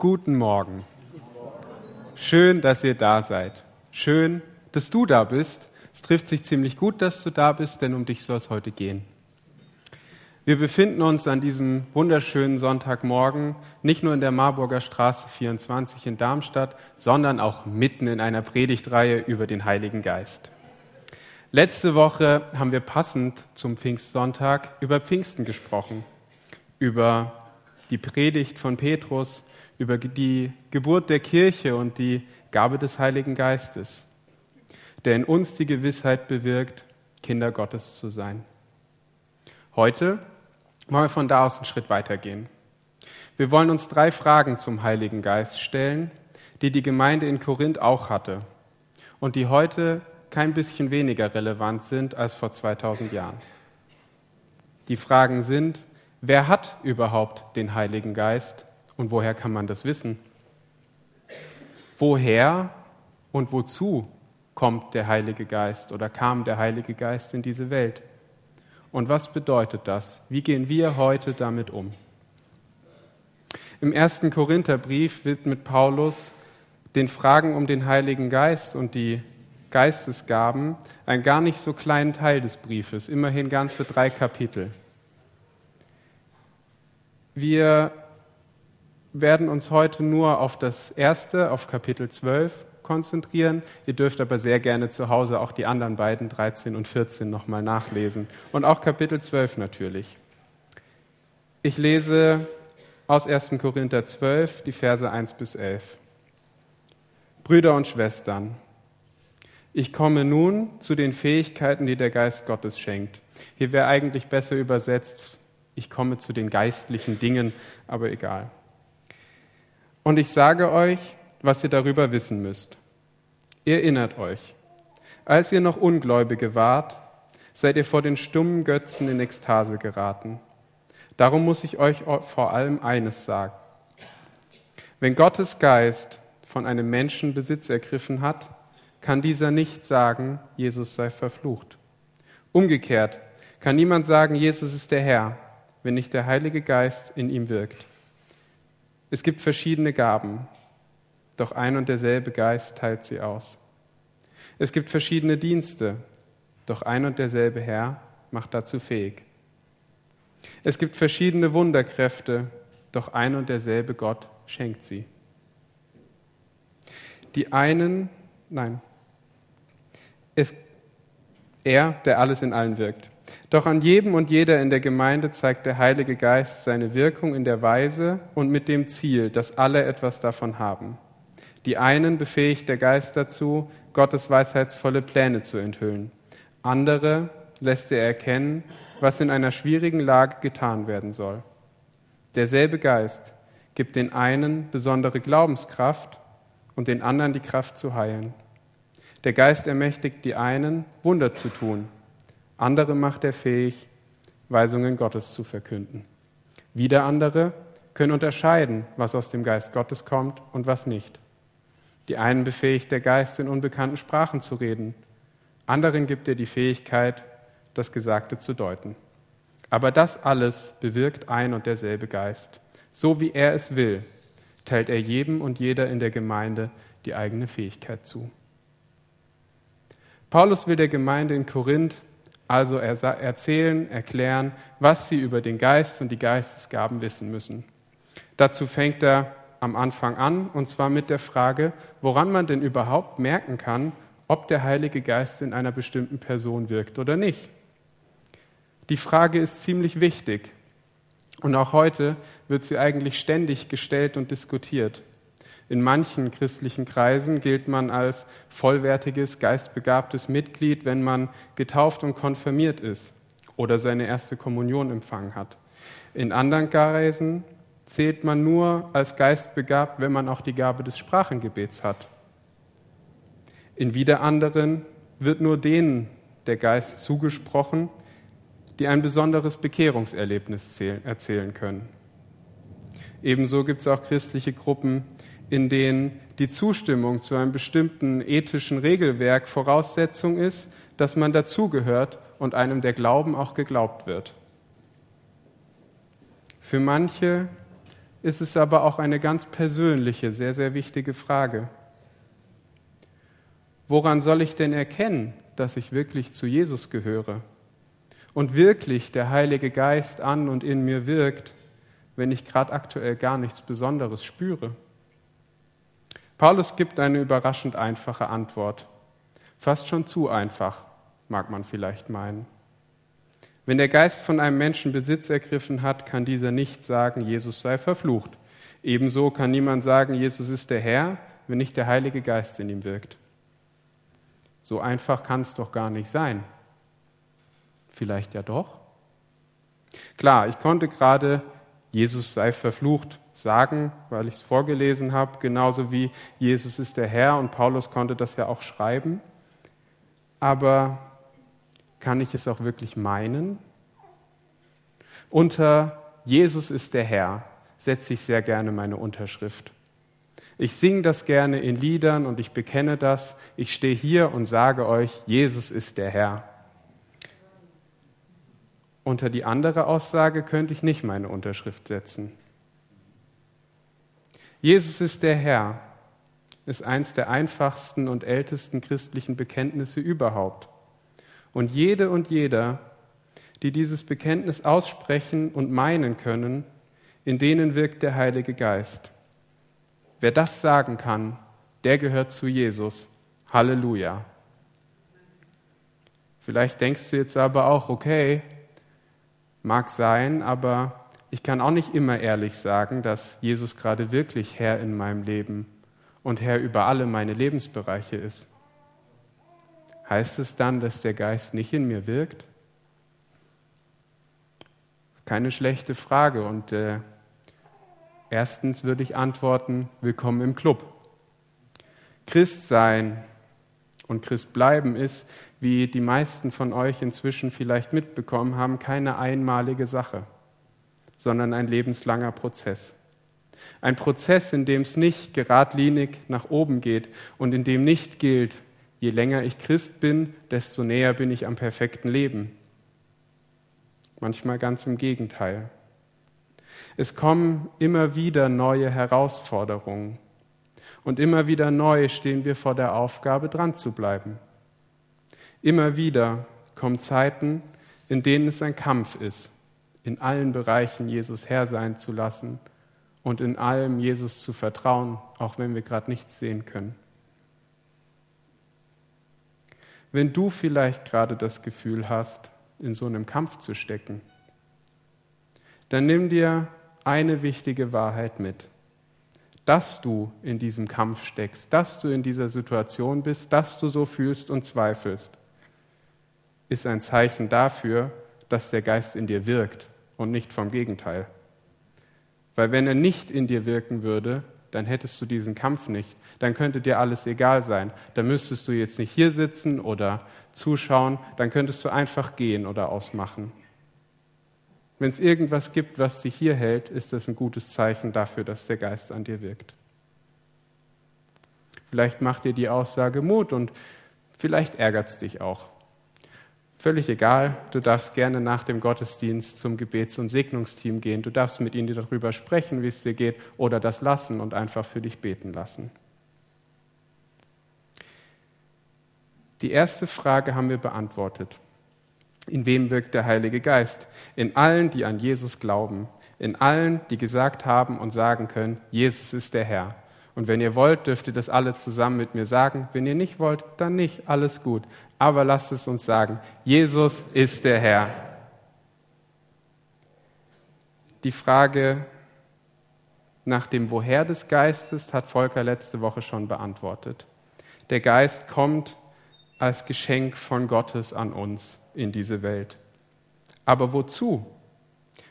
Guten Morgen. Schön, dass ihr da seid. Schön, dass du da bist. Es trifft sich ziemlich gut, dass du da bist, denn um dich soll es heute gehen. Wir befinden uns an diesem wunderschönen Sonntagmorgen nicht nur in der Marburger Straße 24 in Darmstadt, sondern auch mitten in einer Predigtreihe über den Heiligen Geist. Letzte Woche haben wir passend zum Pfingstsonntag über Pfingsten gesprochen, über die Predigt von Petrus, über die Geburt der Kirche und die Gabe des Heiligen Geistes, der in uns die Gewissheit bewirkt, Kinder Gottes zu sein. Heute wollen wir von da aus einen Schritt weitergehen. Wir wollen uns drei Fragen zum Heiligen Geist stellen, die die Gemeinde in Korinth auch hatte und die heute kein bisschen weniger relevant sind als vor 2000 Jahren. Die Fragen sind, wer hat überhaupt den Heiligen Geist und woher kann man das wissen? Woher und wozu kommt der Heilige Geist oder kam der Heilige Geist in diese Welt? Und was bedeutet das? Wie gehen wir heute damit um? Im ersten Korintherbrief widmet Paulus den Fragen um den Heiligen Geist und die Geistesgaben einen gar nicht so kleinen Teil des Briefes, immerhin ganze drei Kapitel. Wir werden uns heute nur auf das erste, auf Kapitel 12 konzentrieren. Ihr dürft aber sehr gerne zu Hause auch die anderen beiden, 13 und 14, nochmal nachlesen. Und auch Kapitel 12 natürlich. Ich lese aus 1. Korinther 12 die Verse 1 bis 11. Brüder und Schwestern, ich komme nun zu den Fähigkeiten, die der Geist Gottes schenkt. Hier wäre eigentlich besser übersetzt, ich komme zu den geistlichen Dingen, aber egal. Und ich sage euch, was ihr darüber wissen müsst. Erinnert euch, als ihr noch Ungläubige wart, seid ihr vor den stummen Götzen in Ekstase geraten. Darum muss ich euch vor allem eines sagen. Wenn Gottes Geist von einem Menschen Besitz ergriffen hat, kann dieser nicht sagen, Jesus sei verflucht. Umgekehrt kann niemand sagen, Jesus ist der Herr, wenn nicht der Heilige Geist in ihm wirkt. Es gibt verschiedene Gaben, doch ein und derselbe Geist teilt sie aus. Es gibt verschiedene Dienste, doch ein und derselbe Herr macht dazu fähig. Es gibt verschiedene Wunderkräfte, doch ein und derselbe Gott schenkt sie. Die einen, nein, es, er, der alles in allen wirkt. Doch an jedem und jeder in der Gemeinde zeigt der Heilige Geist seine Wirkung in der Weise und mit dem Ziel, dass alle etwas davon haben. Die einen befähigt der Geist dazu, Gottes weisheitsvolle Pläne zu enthüllen. Andere lässt er erkennen, was in einer schwierigen Lage getan werden soll. Derselbe Geist gibt den einen besondere Glaubenskraft und den anderen die Kraft zu heilen. Der Geist ermächtigt die einen, Wunder zu tun andere macht er fähig, Weisungen Gottes zu verkünden. Wieder andere können unterscheiden, was aus dem Geist Gottes kommt und was nicht. Die einen befähigt der Geist, in unbekannten Sprachen zu reden. Anderen gibt er die Fähigkeit, das Gesagte zu deuten. Aber das alles bewirkt ein und derselbe Geist. So wie er es will, teilt er jedem und jeder in der Gemeinde die eigene Fähigkeit zu. Paulus will der Gemeinde in Korinth also erzählen, erklären, was sie über den Geist und die Geistesgaben wissen müssen. Dazu fängt er am Anfang an, und zwar mit der Frage, woran man denn überhaupt merken kann, ob der Heilige Geist in einer bestimmten Person wirkt oder nicht. Die Frage ist ziemlich wichtig und auch heute wird sie eigentlich ständig gestellt und diskutiert. In manchen christlichen Kreisen gilt man als vollwertiges, geistbegabtes Mitglied, wenn man getauft und konfirmiert ist oder seine erste Kommunion empfangen hat. In anderen Kreisen zählt man nur als geistbegabt, wenn man auch die Gabe des Sprachengebets hat. In wieder anderen wird nur denen der Geist zugesprochen, die ein besonderes Bekehrungserlebnis erzählen können. Ebenso gibt es auch christliche Gruppen, in denen die Zustimmung zu einem bestimmten ethischen Regelwerk Voraussetzung ist, dass man dazugehört und einem der Glauben auch geglaubt wird. Für manche ist es aber auch eine ganz persönliche, sehr, sehr wichtige Frage. Woran soll ich denn erkennen, dass ich wirklich zu Jesus gehöre und wirklich der Heilige Geist an und in mir wirkt, wenn ich gerade aktuell gar nichts Besonderes spüre? Paulus gibt eine überraschend einfache Antwort. Fast schon zu einfach, mag man vielleicht meinen. Wenn der Geist von einem Menschen Besitz ergriffen hat, kann dieser nicht sagen, Jesus sei verflucht. Ebenso kann niemand sagen, Jesus ist der Herr, wenn nicht der Heilige Geist in ihm wirkt. So einfach kann es doch gar nicht sein. Vielleicht ja doch? Klar, ich konnte gerade Jesus sei verflucht sagen, weil ich es vorgelesen habe, genauso wie Jesus ist der Herr und Paulus konnte das ja auch schreiben. Aber kann ich es auch wirklich meinen? Unter Jesus ist der Herr setze ich sehr gerne meine Unterschrift. Ich singe das gerne in Liedern und ich bekenne das. Ich stehe hier und sage euch, Jesus ist der Herr. Unter die andere Aussage könnte ich nicht meine Unterschrift setzen. Jesus ist der Herr ist eins der einfachsten und ältesten christlichen Bekenntnisse überhaupt. Und jede und jeder, die dieses Bekenntnis aussprechen und meinen können, in denen wirkt der Heilige Geist. Wer das sagen kann, der gehört zu Jesus. Halleluja. Vielleicht denkst du jetzt aber auch, okay, mag sein, aber ich kann auch nicht immer ehrlich sagen, dass Jesus gerade wirklich Herr in meinem Leben und Herr über alle meine Lebensbereiche ist. Heißt es dann, dass der Geist nicht in mir wirkt? Keine schlechte Frage. Und äh, erstens würde ich antworten, willkommen im Club. Christ sein und Christ bleiben ist, wie die meisten von euch inzwischen vielleicht mitbekommen haben, keine einmalige Sache sondern ein lebenslanger Prozess. Ein Prozess, in dem es nicht geradlinig nach oben geht und in dem nicht gilt, je länger ich Christ bin, desto näher bin ich am perfekten Leben. Manchmal ganz im Gegenteil. Es kommen immer wieder neue Herausforderungen und immer wieder neu stehen wir vor der Aufgabe, dran zu bleiben. Immer wieder kommen Zeiten, in denen es ein Kampf ist in allen Bereichen Jesus Herr sein zu lassen und in allem Jesus zu vertrauen, auch wenn wir gerade nichts sehen können. Wenn du vielleicht gerade das Gefühl hast, in so einem Kampf zu stecken, dann nimm dir eine wichtige Wahrheit mit. Dass du in diesem Kampf steckst, dass du in dieser Situation bist, dass du so fühlst und zweifelst, ist ein Zeichen dafür, dass der Geist in dir wirkt und nicht vom Gegenteil. Weil wenn er nicht in dir wirken würde, dann hättest du diesen Kampf nicht. Dann könnte dir alles egal sein. Dann müsstest du jetzt nicht hier sitzen oder zuschauen, dann könntest du einfach gehen oder ausmachen. Wenn es irgendwas gibt, was dich hier hält, ist das ein gutes Zeichen dafür, dass der Geist an dir wirkt. Vielleicht macht dir die Aussage Mut und vielleicht ärgert es dich auch. Völlig egal, du darfst gerne nach dem Gottesdienst zum Gebets- und Segnungsteam gehen. Du darfst mit ihnen darüber sprechen, wie es dir geht, oder das lassen und einfach für dich beten lassen. Die erste Frage haben wir beantwortet. In wem wirkt der Heilige Geist? In allen, die an Jesus glauben. In allen, die gesagt haben und sagen können, Jesus ist der Herr. Und wenn ihr wollt, dürft ihr das alle zusammen mit mir sagen. Wenn ihr nicht wollt, dann nicht. Alles gut. Aber lasst es uns sagen. Jesus ist der Herr. Die Frage nach dem Woher des Geistes hat Volker letzte Woche schon beantwortet. Der Geist kommt als Geschenk von Gottes an uns in diese Welt. Aber wozu?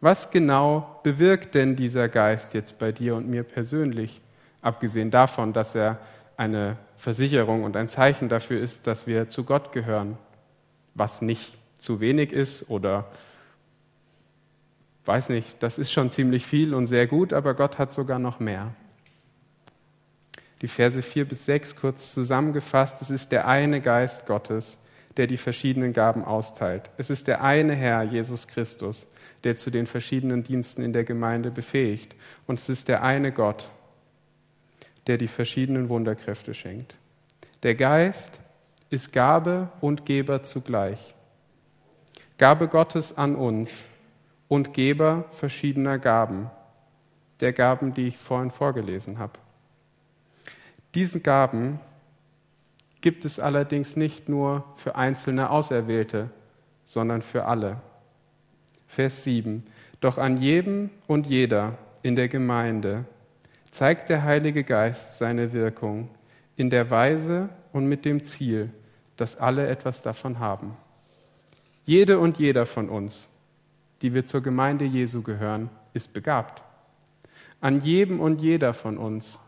Was genau bewirkt denn dieser Geist jetzt bei dir und mir persönlich? Abgesehen davon, dass er eine Versicherung und ein Zeichen dafür ist, dass wir zu Gott gehören, was nicht zu wenig ist oder weiß nicht, das ist schon ziemlich viel und sehr gut, aber Gott hat sogar noch mehr. Die Verse 4 bis 6 kurz zusammengefasst, es ist der eine Geist Gottes, der die verschiedenen Gaben austeilt. Es ist der eine Herr, Jesus Christus, der zu den verschiedenen Diensten in der Gemeinde befähigt. Und es ist der eine Gott, der die verschiedenen Wunderkräfte schenkt. Der Geist ist Gabe und Geber zugleich. Gabe Gottes an uns und Geber verschiedener Gaben, der Gaben, die ich vorhin vorgelesen habe. Diese Gaben gibt es allerdings nicht nur für einzelne Auserwählte, sondern für alle. Vers 7. Doch an jedem und jeder in der Gemeinde zeigt der Heilige Geist seine Wirkung in der Weise und mit dem Ziel, dass alle etwas davon haben. Jede und jeder von uns, die wir zur Gemeinde Jesu gehören, ist begabt. An jedem und jeder von uns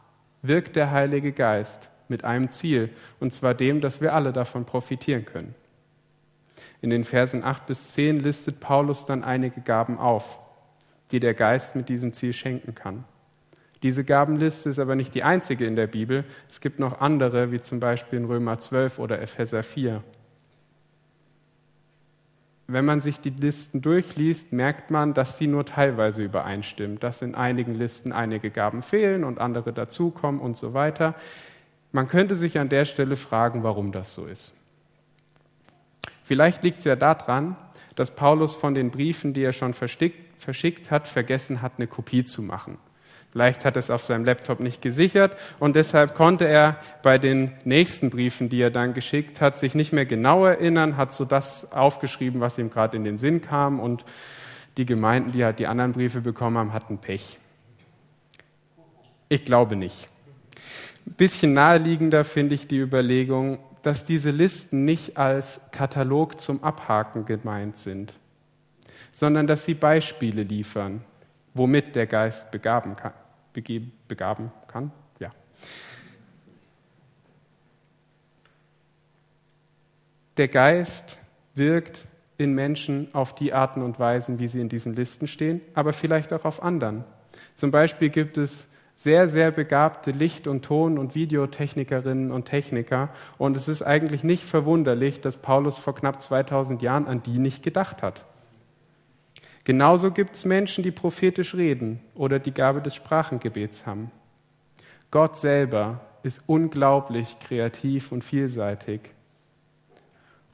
wirkt der Heilige Geist mit einem Ziel, und zwar dem, dass wir alle davon profitieren können. In den Versen 8 bis 10 listet Paulus dann einige Gaben auf, die der Geist mit diesem Ziel schenken kann. Diese Gabenliste ist aber nicht die einzige in der Bibel. Es gibt noch andere, wie zum Beispiel in Römer 12 oder Epheser 4 wenn man sich die Listen durchliest, merkt man, dass sie nur teilweise übereinstimmen, dass in einigen Listen einige Gaben fehlen und andere dazukommen und so weiter. Man könnte sich an der Stelle fragen, warum das so ist. Vielleicht liegt es ja daran, dass Paulus von den Briefen, die er schon verschickt hat, vergessen hat, eine Kopie zu machen. Vielleicht hat er es auf seinem Laptop nicht gesichert und deshalb konnte er bei den nächsten Briefen, die er dann geschickt hat, sich nicht mehr genau erinnern, hat so das aufgeschrieben, was ihm gerade in den Sinn kam und die Gemeinden, die halt die anderen Briefe bekommen haben, hatten Pech. Ich glaube nicht. Ein bisschen naheliegender finde ich die Überlegung, dass diese Listen nicht als Katalog zum Abhaken gemeint sind, sondern dass sie Beispiele liefern, womit der Geist begaben kann. begaben kann? Ja. Der Geist wirkt in Menschen auf die Arten und Weisen, wie sie in diesen Listen stehen, aber vielleicht auch auf anderen. Zum Beispiel gibt es sehr, sehr begabte Licht- und Ton- und Videotechnikerinnen und Techniker. Und es ist eigentlich nicht verwunderlich, dass Paulus vor knapp 2000 Jahren an die nicht gedacht hat. Genauso gibt es Menschen, die prophetisch reden oder die Gabe des Sprachengebets haben. Gott selber ist unglaublich kreativ und vielseitig.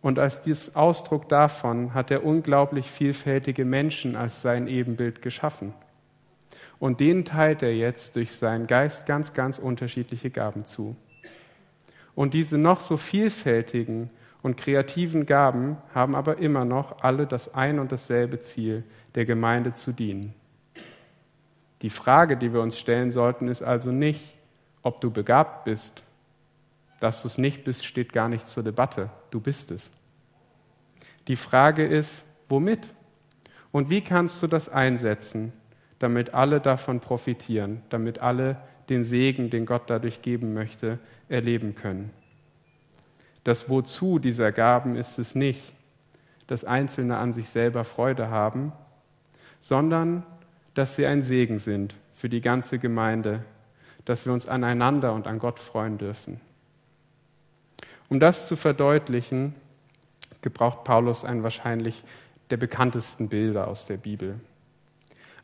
Und als dies Ausdruck davon hat er unglaublich vielfältige Menschen als sein Ebenbild geschaffen. Und denen teilt er jetzt durch seinen Geist ganz, ganz unterschiedliche Gaben zu. Und diese noch so vielfältigen und kreativen Gaben haben aber immer noch alle das ein und dasselbe Ziel, der Gemeinde zu dienen. Die Frage, die wir uns stellen sollten, ist also nicht, ob du begabt bist. Dass du es nicht bist, steht gar nicht zur Debatte. Du bist es. Die Frage ist, womit? Und wie kannst du das einsetzen, damit alle davon profitieren, damit alle den Segen, den Gott dadurch geben möchte, erleben können? Das Wozu dieser Gaben ist es nicht, dass Einzelne an sich selber Freude haben, sondern dass sie ein Segen sind für die ganze Gemeinde, dass wir uns aneinander und an Gott freuen dürfen. Um das zu verdeutlichen, gebraucht Paulus einen wahrscheinlich der bekanntesten Bilder aus der Bibel.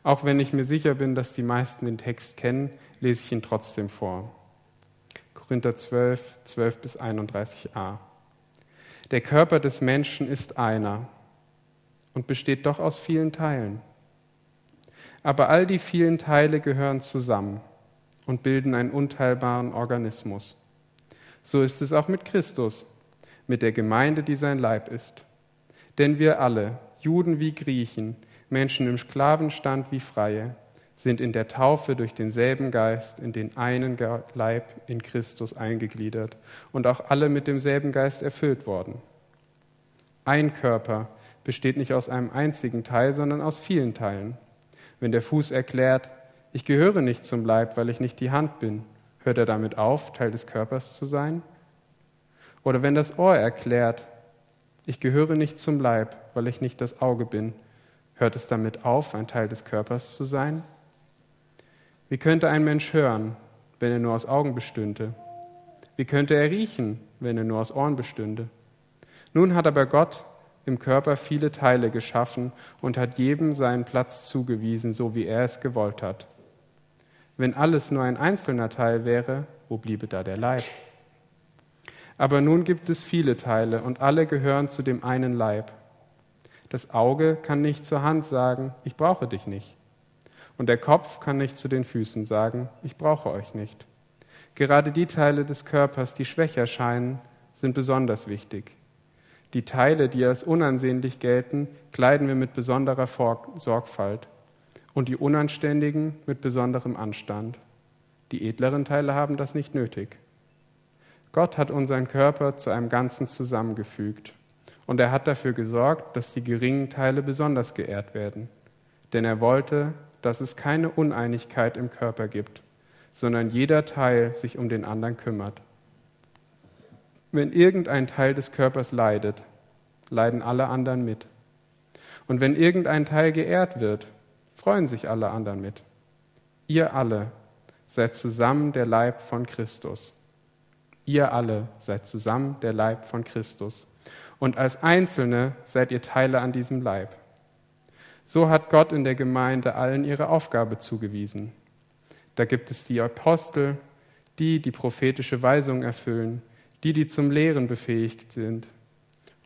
Auch wenn ich mir sicher bin, dass die meisten den Text kennen, lese ich ihn trotzdem vor. Korinther 12, 12 bis 31a. Der Körper des Menschen ist einer und besteht doch aus vielen Teilen. Aber all die vielen Teile gehören zusammen und bilden einen unteilbaren Organismus. So ist es auch mit Christus, mit der Gemeinde, die sein Leib ist. Denn wir alle, Juden wie Griechen, Menschen im Sklavenstand wie Freie, sind in der Taufe durch denselben Geist in den einen Leib in Christus eingegliedert und auch alle mit demselben Geist erfüllt worden. Ein Körper besteht nicht aus einem einzigen Teil, sondern aus vielen Teilen. Wenn der Fuß erklärt, ich gehöre nicht zum Leib, weil ich nicht die Hand bin, hört er damit auf, Teil des Körpers zu sein? Oder wenn das Ohr erklärt, ich gehöre nicht zum Leib, weil ich nicht das Auge bin, hört es damit auf, ein Teil des Körpers zu sein? Wie könnte ein Mensch hören, wenn er nur aus Augen bestünde? Wie könnte er riechen, wenn er nur aus Ohren bestünde? Nun hat aber Gott im Körper viele Teile geschaffen und hat jedem seinen Platz zugewiesen, so wie er es gewollt hat. Wenn alles nur ein einzelner Teil wäre, wo bliebe da der Leib? Aber nun gibt es viele Teile und alle gehören zu dem einen Leib. Das Auge kann nicht zur Hand sagen, ich brauche dich nicht. Und der Kopf kann nicht zu den Füßen sagen, ich brauche euch nicht. Gerade die Teile des Körpers, die schwächer scheinen, sind besonders wichtig. Die Teile, die als unansehnlich gelten, kleiden wir mit besonderer Sorgfalt und die unanständigen mit besonderem Anstand. Die edleren Teile haben das nicht nötig. Gott hat unseren Körper zu einem Ganzen zusammengefügt und er hat dafür gesorgt, dass die geringen Teile besonders geehrt werden. Denn er wollte, dass es keine Uneinigkeit im Körper gibt, sondern jeder Teil sich um den anderen kümmert. Wenn irgendein Teil des Körpers leidet, leiden alle anderen mit. Und wenn irgendein Teil geehrt wird, freuen sich alle anderen mit. Ihr alle seid zusammen der Leib von Christus. Ihr alle seid zusammen der Leib von Christus und als Einzelne seid ihr Teile an diesem Leib. So hat Gott in der Gemeinde allen ihre Aufgabe zugewiesen. Da gibt es die Apostel, die die prophetische Weisung erfüllen, die, die zum Lehren befähigt sind.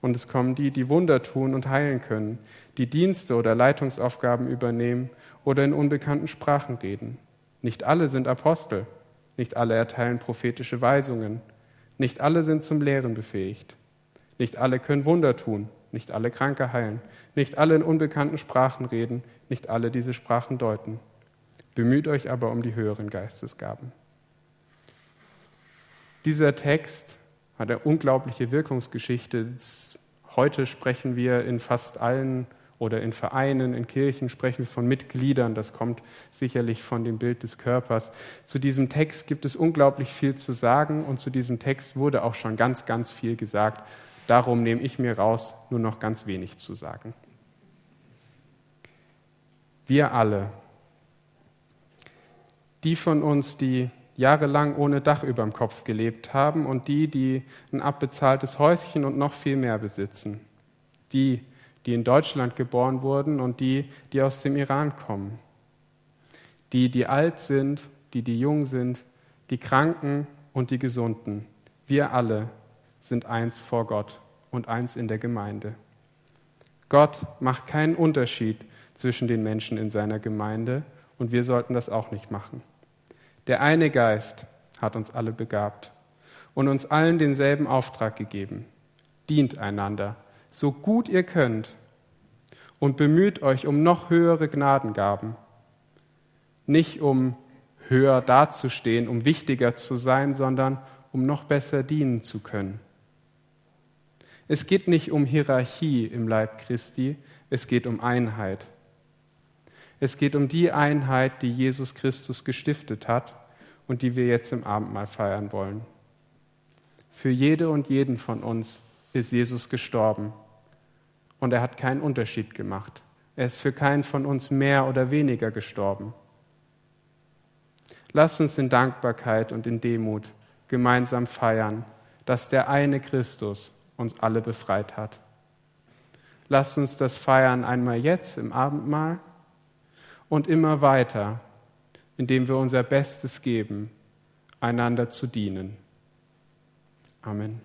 Und es kommen die, die Wunder tun und heilen können, die Dienste oder Leitungsaufgaben übernehmen oder in unbekannten Sprachen reden. Nicht alle sind Apostel, nicht alle erteilen prophetische Weisungen, nicht alle sind zum Lehren befähigt. Nicht alle können Wunder tun, nicht alle Kranke heilen, nicht alle in unbekannten Sprachen reden, nicht alle diese Sprachen deuten. Bemüht euch aber um die höheren Geistesgaben. Dieser Text hat eine unglaubliche Wirkungsgeschichte. Heute sprechen wir in fast allen oder in Vereinen, in Kirchen sprechen wir von Mitgliedern. Das kommt sicherlich von dem Bild des Körpers. Zu diesem Text gibt es unglaublich viel zu sagen und zu diesem Text wurde auch schon ganz, ganz viel gesagt. Darum nehme ich mir raus, nur noch ganz wenig zu sagen. Wir alle, die von uns, die jahrelang ohne Dach über dem Kopf gelebt haben und die, die ein abbezahltes Häuschen und noch viel mehr besitzen, die, die in Deutschland geboren wurden und die, die aus dem Iran kommen, die, die alt sind, die, die jung sind, die Kranken und die Gesunden, wir alle sind eins vor Gott und eins in der Gemeinde. Gott macht keinen Unterschied zwischen den Menschen in seiner Gemeinde und wir sollten das auch nicht machen. Der eine Geist hat uns alle begabt und uns allen denselben Auftrag gegeben. Dient einander, so gut ihr könnt und bemüht euch um noch höhere Gnadengaben. Nicht um höher dazustehen, um wichtiger zu sein, sondern um noch besser dienen zu können. Es geht nicht um Hierarchie im Leib Christi, es geht um Einheit. Es geht um die Einheit, die Jesus Christus gestiftet hat und die wir jetzt im Abendmahl feiern wollen. Für jede und jeden von uns ist Jesus gestorben und er hat keinen Unterschied gemacht. Er ist für keinen von uns mehr oder weniger gestorben. Lasst uns in Dankbarkeit und in Demut gemeinsam feiern, dass der eine Christus uns alle befreit hat. Lasst uns das feiern einmal jetzt im Abendmahl und immer weiter, indem wir unser Bestes geben, einander zu dienen. Amen.